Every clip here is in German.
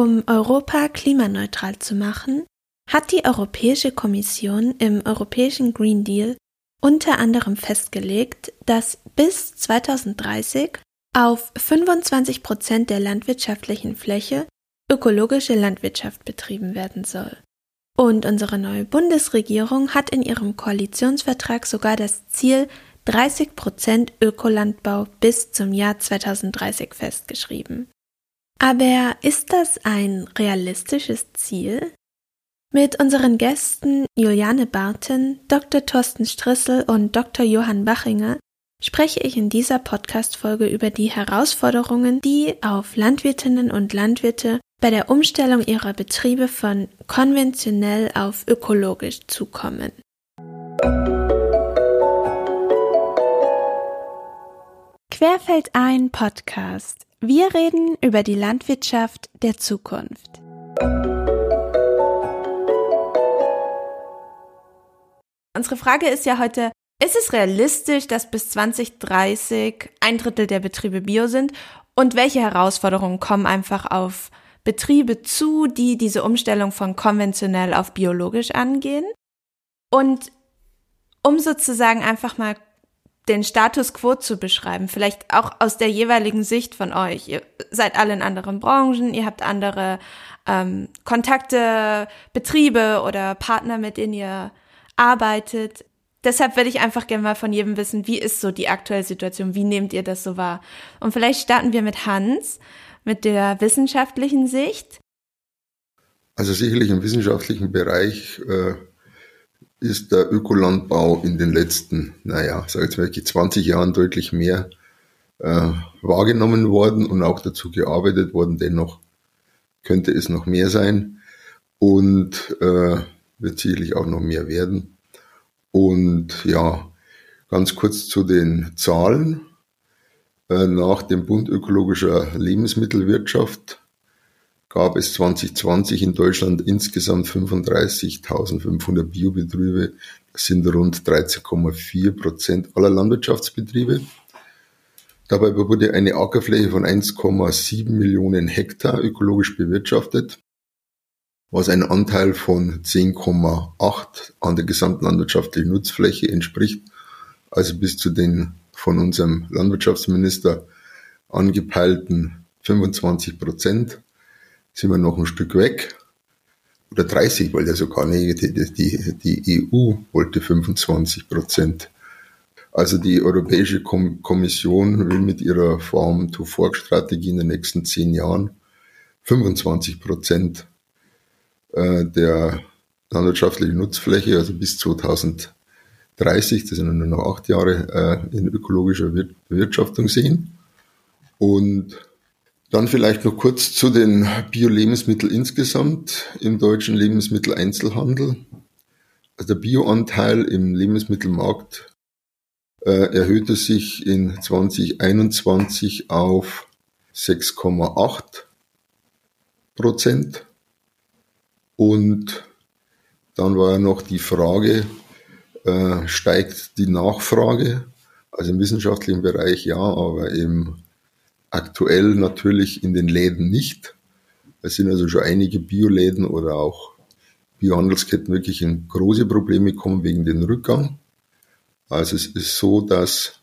Um Europa klimaneutral zu machen, hat die Europäische Kommission im Europäischen Green Deal unter anderem festgelegt, dass bis 2030 auf 25 Prozent der landwirtschaftlichen Fläche ökologische Landwirtschaft betrieben werden soll. Und unsere neue Bundesregierung hat in ihrem Koalitionsvertrag sogar das Ziel 30 Prozent Ökolandbau bis zum Jahr 2030 festgeschrieben. Aber ist das ein realistisches Ziel? Mit unseren Gästen Juliane Barten, Dr. Thorsten Strissel und Dr. Johann Bachinger spreche ich in dieser Podcast-Folge über die Herausforderungen, die auf Landwirtinnen und Landwirte bei der Umstellung ihrer Betriebe von konventionell auf ökologisch zukommen. Querfeld ein Podcast. Wir reden über die Landwirtschaft der Zukunft. Unsere Frage ist ja heute, ist es realistisch, dass bis 2030 ein Drittel der Betriebe bio sind? Und welche Herausforderungen kommen einfach auf Betriebe zu, die diese Umstellung von konventionell auf biologisch angehen? Und um sozusagen einfach mal den Status quo zu beschreiben, vielleicht auch aus der jeweiligen Sicht von euch. Ihr seid alle in anderen Branchen, ihr habt andere ähm, Kontakte, Betriebe oder Partner, mit denen ihr arbeitet. Deshalb würde ich einfach gerne mal von jedem wissen, wie ist so die aktuelle Situation, wie nehmt ihr das so wahr? Und vielleicht starten wir mit Hans, mit der wissenschaftlichen Sicht. Also sicherlich im wissenschaftlichen Bereich äh, ist der Ökolandbau in den letzten, naja, sag jetzt mal 20 Jahren deutlich mehr äh, wahrgenommen worden und auch dazu gearbeitet worden. Dennoch könnte es noch mehr sein und äh, wird sicherlich auch noch mehr werden. Und ja, ganz kurz zu den Zahlen. Äh, nach dem Bund ökologischer Lebensmittelwirtschaft gab es 2020 in Deutschland insgesamt 35.500 Biobetriebe. Das sind rund 13,4 Prozent aller Landwirtschaftsbetriebe. Dabei wurde eine Ackerfläche von 1,7 Millionen Hektar ökologisch bewirtschaftet, was ein Anteil von 10,8 an der gesamten landwirtschaftlichen Nutzfläche entspricht, also bis zu den von unserem Landwirtschaftsminister angepeilten 25 Prozent sind wir noch ein Stück weg. Oder 30, weil ja sogar nicht, die, die, die EU wollte 25 Prozent. Also die Europäische Kommission will mit ihrer Farm-to-Fork-Strategie in den nächsten zehn Jahren 25 Prozent äh, der landwirtschaftlichen Nutzfläche, also bis 2030, das sind nur noch acht Jahre, äh, in ökologischer Bewirtschaftung sehen. Und dann vielleicht noch kurz zu den Bio-Lebensmitteln insgesamt im deutschen Lebensmitteleinzelhandel. Also der Bioanteil im Lebensmittelmarkt äh, erhöhte sich in 2021 auf 6,8 Prozent. Und dann war ja noch die Frage, äh, steigt die Nachfrage? Also im wissenschaftlichen Bereich ja, aber im Aktuell natürlich in den Läden nicht. Es sind also schon einige Bioläden oder auch Biohandelsketten wirklich in große Probleme gekommen wegen den Rückgang. Also es ist so, dass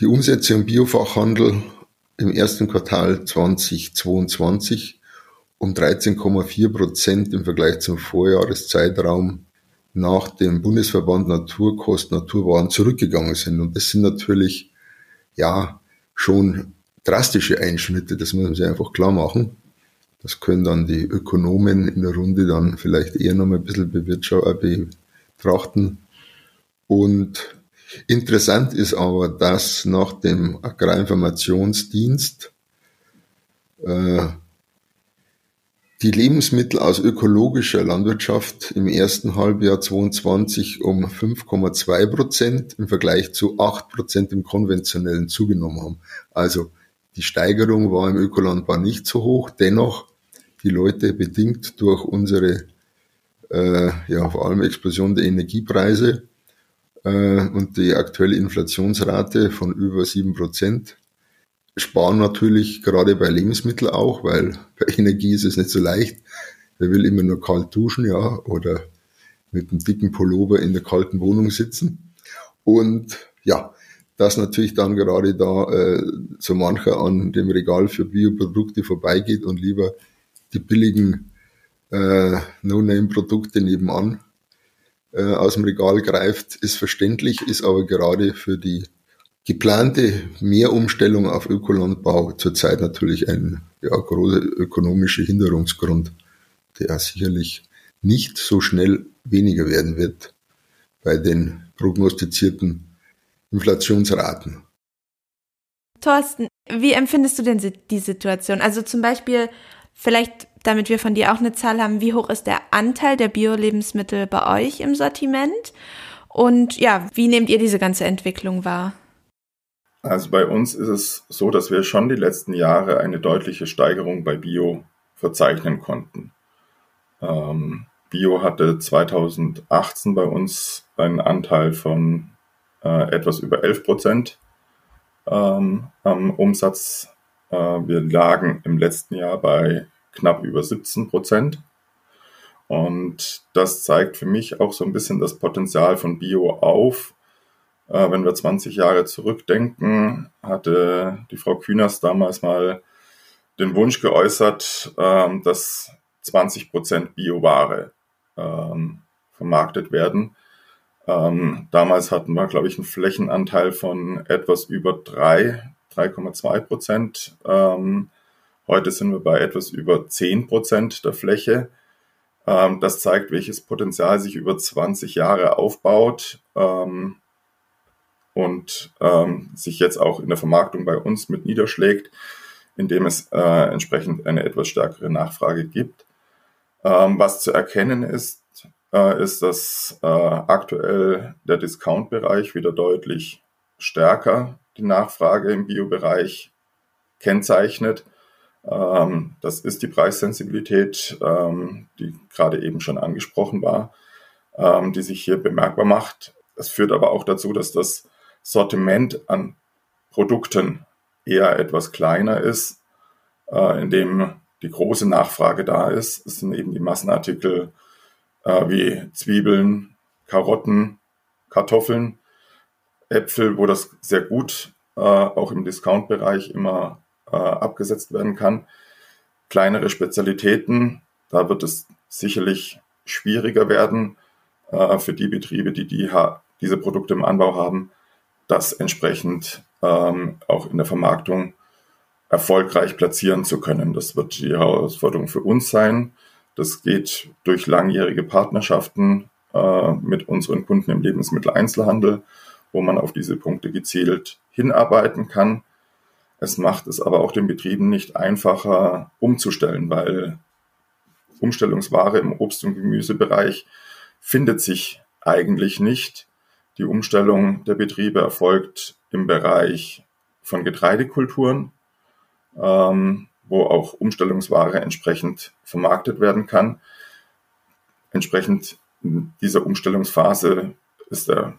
die Umsätze im Biofachhandel im ersten Quartal 2022 um 13,4 Prozent im Vergleich zum Vorjahreszeitraum nach dem Bundesverband Naturkost Naturwaren zurückgegangen sind. Und das sind natürlich, ja, schon drastische Einschnitte, das muss man sich einfach klar machen. Das können dann die Ökonomen in der Runde dann vielleicht eher noch mal ein bisschen äh, betrachten. Und interessant ist aber, dass nach dem Agrarinformationsdienst äh, die Lebensmittel aus ökologischer Landwirtschaft im ersten Halbjahr 22 um 5,2 Prozent im Vergleich zu 8 Prozent im konventionellen zugenommen haben. Also die Steigerung war im Ökolandbau nicht so hoch. Dennoch, die Leute bedingt durch unsere, äh, ja, vor allem Explosion der Energiepreise äh, und die aktuelle Inflationsrate von über sieben Prozent, sparen natürlich gerade bei Lebensmitteln auch, weil bei Energie ist es nicht so leicht. Wer will immer nur kalt duschen, ja, oder mit einem dicken Pullover in der kalten Wohnung sitzen. Und ja, dass natürlich dann gerade da äh, so mancher an dem Regal für Bioprodukte vorbeigeht und lieber die billigen äh, No-Name-Produkte nebenan äh, aus dem Regal greift, ist verständlich, ist aber gerade für die geplante Mehrumstellung auf Ökolandbau zurzeit natürlich ein ja, großer ökonomischer Hinderungsgrund, der sicherlich nicht so schnell weniger werden wird bei den prognostizierten Inflationsraten. Thorsten, wie empfindest du denn die Situation? Also zum Beispiel, vielleicht, damit wir von dir auch eine Zahl haben, wie hoch ist der Anteil der Bio-Lebensmittel bei euch im Sortiment? Und ja, wie nehmt ihr diese ganze Entwicklung wahr? Also bei uns ist es so, dass wir schon die letzten Jahre eine deutliche Steigerung bei Bio verzeichnen konnten. Ähm, Bio hatte 2018 bei uns einen Anteil von äh, etwas über 11 Prozent ähm, am Umsatz. Äh, wir lagen im letzten Jahr bei knapp über 17 Prozent. Und das zeigt für mich auch so ein bisschen das Potenzial von Bio auf. Äh, wenn wir 20 Jahre zurückdenken, hatte die Frau Kühners damals mal den Wunsch geäußert, ähm, dass 20 Prozent Bioware ähm, vermarktet werden. Ähm, damals hatten wir, glaube ich, einen Flächenanteil von etwas über 3, 3,2 Prozent. Ähm, heute sind wir bei etwas über 10 Prozent der Fläche. Ähm, das zeigt, welches Potenzial sich über 20 Jahre aufbaut ähm, und ähm, sich jetzt auch in der Vermarktung bei uns mit niederschlägt, indem es äh, entsprechend eine etwas stärkere Nachfrage gibt. Ähm, was zu erkennen ist, äh, ist, dass äh, aktuell der Discount-Bereich wieder deutlich stärker die Nachfrage im Bio-Bereich kennzeichnet. Ähm, das ist die Preissensibilität, ähm, die gerade eben schon angesprochen war, ähm, die sich hier bemerkbar macht. Es führt aber auch dazu, dass das Sortiment an Produkten eher etwas kleiner ist, äh, in dem die große Nachfrage da ist. Es sind eben die Massenartikel äh, wie Zwiebeln, Karotten, Kartoffeln, Äpfel, wo das sehr gut äh, auch im Discount-Bereich immer äh, abgesetzt werden kann. Kleinere Spezialitäten, da wird es sicherlich schwieriger werden äh, für die Betriebe, die, die diese Produkte im Anbau haben, das entsprechend ähm, auch in der Vermarktung erfolgreich platzieren zu können. Das wird die Herausforderung für uns sein. Das geht durch langjährige Partnerschaften äh, mit unseren Kunden im Lebensmitteleinzelhandel, wo man auf diese Punkte gezielt hinarbeiten kann. Es macht es aber auch den Betrieben nicht einfacher umzustellen, weil Umstellungsware im Obst- und Gemüsebereich findet sich eigentlich nicht. Die Umstellung der Betriebe erfolgt im Bereich von Getreidekulturen. Ähm, wo auch Umstellungsware entsprechend vermarktet werden kann. Entsprechend dieser Umstellungsphase ist der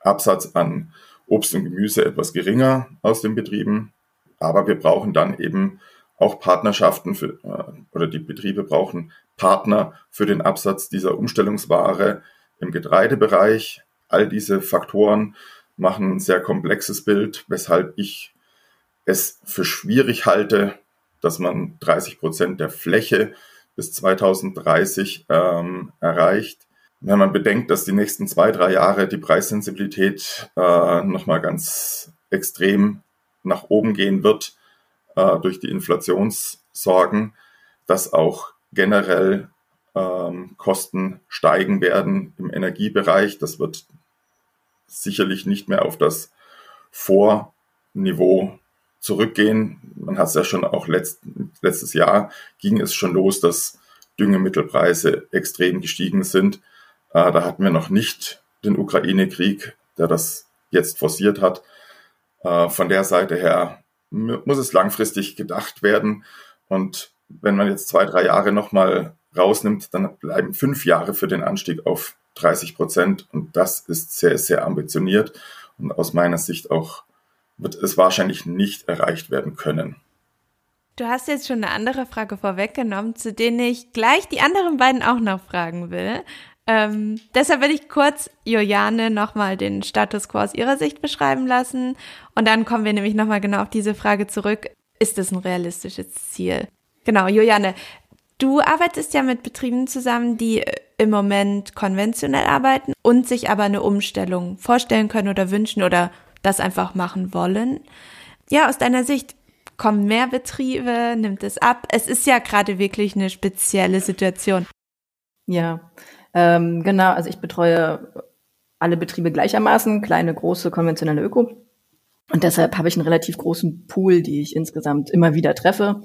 Absatz an Obst und Gemüse etwas geringer aus den Betrieben, aber wir brauchen dann eben auch Partnerschaften für, äh, oder die Betriebe brauchen Partner für den Absatz dieser Umstellungsware im Getreidebereich. All diese Faktoren machen ein sehr komplexes Bild, weshalb ich es für schwierig halte, dass man 30 Prozent der Fläche bis 2030 ähm, erreicht. Wenn man bedenkt, dass die nächsten zwei, drei Jahre die Preissensibilität äh, nochmal ganz extrem nach oben gehen wird äh, durch die Inflationssorgen, dass auch generell ähm, Kosten steigen werden im Energiebereich. Das wird sicherlich nicht mehr auf das Vorniveau zurückgehen. Man hat es ja schon auch letzt, letztes Jahr ging es schon los, dass Düngemittelpreise extrem gestiegen sind. Äh, da hatten wir noch nicht den Ukraine-Krieg, der das jetzt forciert hat. Äh, von der Seite her muss es langfristig gedacht werden. Und wenn man jetzt zwei, drei Jahre nochmal rausnimmt, dann bleiben fünf Jahre für den Anstieg auf 30 Prozent. Und das ist sehr, sehr ambitioniert und aus meiner Sicht auch wird es wahrscheinlich nicht erreicht werden können. Du hast jetzt schon eine andere Frage vorweggenommen, zu denen ich gleich die anderen beiden auch noch fragen will. Ähm, deshalb will ich kurz Juliane nochmal den Status quo aus ihrer Sicht beschreiben lassen. Und dann kommen wir nämlich nochmal genau auf diese Frage zurück. Ist es ein realistisches Ziel? Genau, Juliane, du arbeitest ja mit Betrieben zusammen, die im Moment konventionell arbeiten und sich aber eine Umstellung vorstellen können oder wünschen oder das einfach machen wollen. Ja, aus deiner Sicht, kommen mehr Betriebe, nimmt es ab? Es ist ja gerade wirklich eine spezielle Situation. Ja, ähm, genau. Also ich betreue alle Betriebe gleichermaßen, kleine, große, konventionelle Öko. Und deshalb habe ich einen relativ großen Pool, die ich insgesamt immer wieder treffe,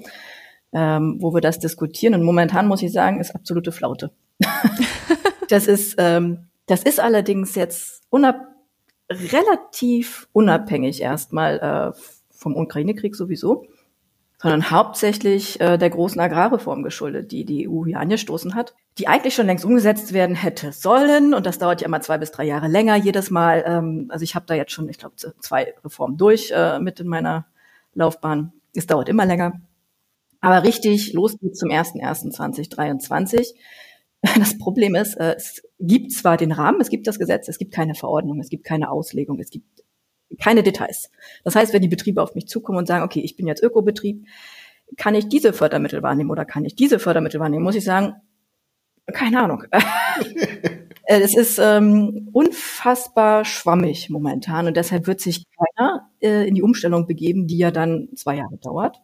ähm, wo wir das diskutieren. Und momentan muss ich sagen, ist absolute Flaute. das ist, ähm, das ist allerdings jetzt unab relativ unabhängig erstmal äh, vom Ukraine-Krieg sowieso, sondern hauptsächlich äh, der großen Agrarreform geschuldet, die die EU hier angestoßen hat, die eigentlich schon längst umgesetzt werden hätte sollen. Und das dauert ja immer zwei bis drei Jahre länger jedes Mal. Ähm, also ich habe da jetzt schon, ich glaube, zwei Reformen durch äh, mit in meiner Laufbahn. Es dauert immer länger. Aber richtig, los geht's zum 01.01.2023. Das Problem ist, äh, es gibt zwar den Rahmen, es gibt das Gesetz, es gibt keine Verordnung, es gibt keine Auslegung, es gibt keine Details. Das heißt, wenn die Betriebe auf mich zukommen und sagen, okay, ich bin jetzt Ökobetrieb, kann ich diese Fördermittel wahrnehmen oder kann ich diese Fördermittel wahrnehmen, muss ich sagen, keine Ahnung. Äh, es ist ähm, unfassbar schwammig momentan und deshalb wird sich keiner äh, in die Umstellung begeben, die ja dann zwei Jahre dauert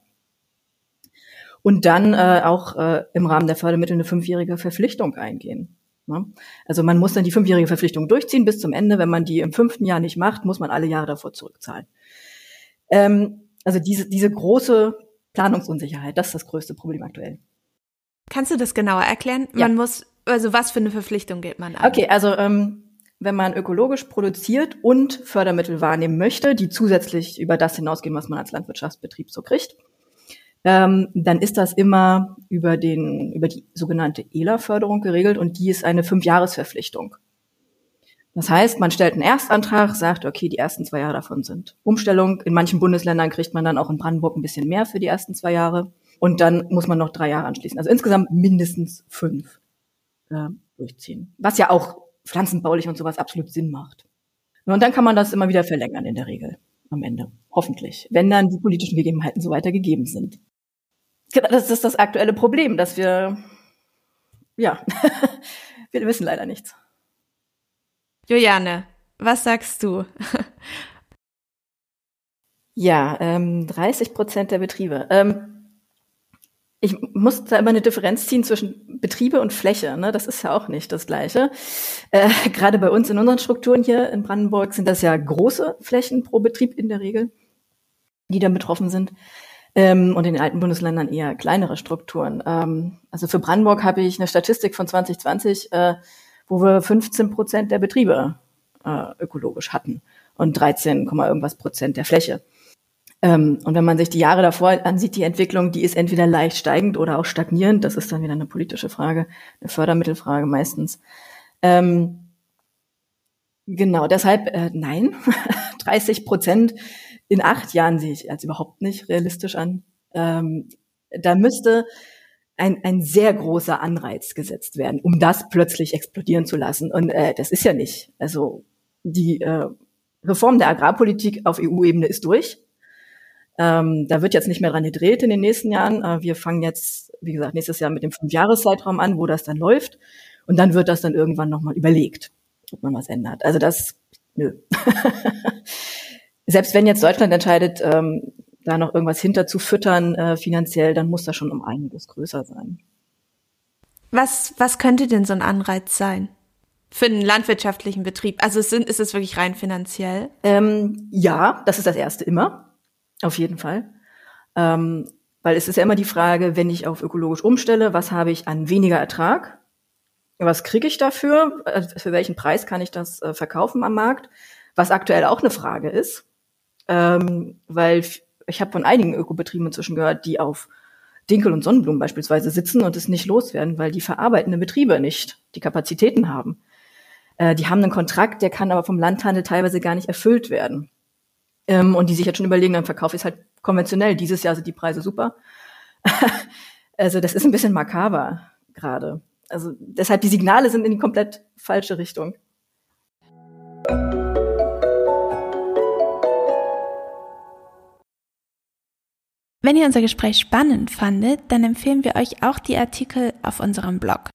und dann äh, auch äh, im Rahmen der Fördermittel eine fünfjährige Verpflichtung eingehen. Ne? Also man muss dann die fünfjährige Verpflichtung durchziehen bis zum Ende. Wenn man die im fünften Jahr nicht macht, muss man alle Jahre davor zurückzahlen. Ähm, also diese, diese große Planungsunsicherheit, das ist das größte Problem aktuell. Kannst du das genauer erklären? Ja. Man muss, also was für eine Verpflichtung geht man an? Okay, also ähm, wenn man ökologisch produziert und Fördermittel wahrnehmen möchte, die zusätzlich über das hinausgehen, was man als Landwirtschaftsbetrieb so kriegt, ähm, dann ist das immer über den über die sogenannte ELA-Förderung geregelt und die ist eine Fünfjahresverpflichtung. Das heißt, man stellt einen Erstantrag, sagt, okay, die ersten zwei Jahre davon sind Umstellung. In manchen Bundesländern kriegt man dann auch in Brandenburg ein bisschen mehr für die ersten zwei Jahre. Und dann muss man noch drei Jahre anschließen. Also insgesamt mindestens fünf äh, durchziehen. Was ja auch pflanzenbaulich und sowas absolut Sinn macht. Und dann kann man das immer wieder verlängern in der Regel am Ende. Hoffentlich. Wenn dann die politischen Gegebenheiten so weiter gegeben sind. Genau, das ist das aktuelle Problem, dass wir, ja, wir wissen leider nichts. Juliane, was sagst du? ja, ähm, 30 Prozent der Betriebe. Ähm, ich muss da immer eine Differenz ziehen zwischen Betriebe und Fläche. Ne? Das ist ja auch nicht das Gleiche. Äh, Gerade bei uns in unseren Strukturen hier in Brandenburg sind das ja große Flächen pro Betrieb in der Regel, die dann betroffen sind. Ähm, und in den alten Bundesländern eher kleinere Strukturen. Ähm, also für Brandenburg habe ich eine Statistik von 2020, äh, wo wir 15 Prozent der Betriebe äh, ökologisch hatten und 13, irgendwas Prozent der Fläche. Ähm, und wenn man sich die Jahre davor ansieht, die Entwicklung, die ist entweder leicht steigend oder auch stagnierend. Das ist dann wieder eine politische Frage, eine Fördermittelfrage meistens. Ähm, genau, deshalb äh, nein, 30 Prozent in acht Jahren sehe ich als überhaupt nicht realistisch an. Ähm, da müsste ein, ein sehr großer Anreiz gesetzt werden, um das plötzlich explodieren zu lassen. Und äh, das ist ja nicht. Also die äh, Reform der Agrarpolitik auf EU-Ebene ist durch. Ähm, da wird jetzt nicht mehr dran gedreht in den nächsten Jahren. Äh, wir fangen jetzt, wie gesagt, nächstes Jahr mit dem Fünfjahreszeitraum an, wo das dann läuft. Und dann wird das dann irgendwann nochmal überlegt, ob man was ändert. Also das, nö. Selbst wenn jetzt Deutschland entscheidet, ähm, da noch irgendwas hinter zu füttern äh, finanziell, dann muss das schon um einiges größer sein. Was, was könnte denn so ein Anreiz sein? Für einen landwirtschaftlichen Betrieb? Also ist, ist es wirklich rein finanziell? Ähm, ja, das ist das Erste immer. Auf jeden Fall. Ähm, weil es ist ja immer die Frage, wenn ich auf ökologisch umstelle, was habe ich an weniger Ertrag? Was kriege ich dafür? Äh, für welchen Preis kann ich das äh, verkaufen am Markt? Was aktuell auch eine Frage ist, ähm, weil ich habe von einigen Ökobetrieben inzwischen gehört, die auf Dinkel und Sonnenblumen beispielsweise sitzen und es nicht loswerden, weil die verarbeitenden Betriebe nicht die Kapazitäten haben. Äh, die haben einen Kontrakt, der kann aber vom Landhandel teilweise gar nicht erfüllt werden. Ähm, und die sich jetzt schon überlegen, dann verkaufe ich es halt konventionell. Dieses Jahr sind die Preise super. also das ist ein bisschen makaber gerade. Also deshalb die Signale sind in die komplett falsche Richtung. Wenn ihr unser Gespräch spannend fandet, dann empfehlen wir euch auch die Artikel auf unserem Blog.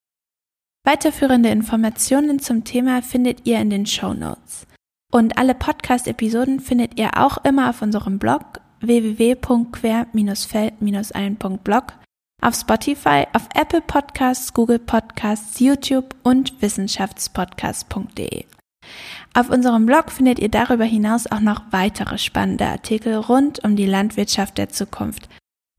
Weiterführende Informationen zum Thema findet ihr in den Show Notes. Und alle Podcast-Episoden findet ihr auch immer auf unserem Blog www.quer-feld-ein.blog, auf Spotify, auf Apple Podcasts, Google Podcasts, YouTube und wissenschaftspodcast.de. Auf unserem Blog findet ihr darüber hinaus auch noch weitere spannende Artikel rund um die Landwirtschaft der Zukunft.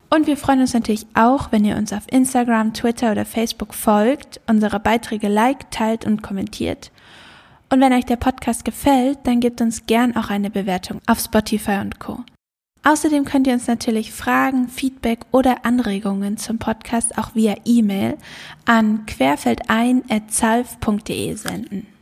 Und wir freuen uns natürlich auch, wenn ihr uns auf Instagram, Twitter oder Facebook folgt, unsere Beiträge liked, teilt und kommentiert. Und wenn euch der Podcast gefällt, dann gebt uns gern auch eine Bewertung auf Spotify und Co. Außerdem könnt ihr uns natürlich Fragen, Feedback oder Anregungen zum Podcast auch via E-Mail an querfeldein.zalf.de senden.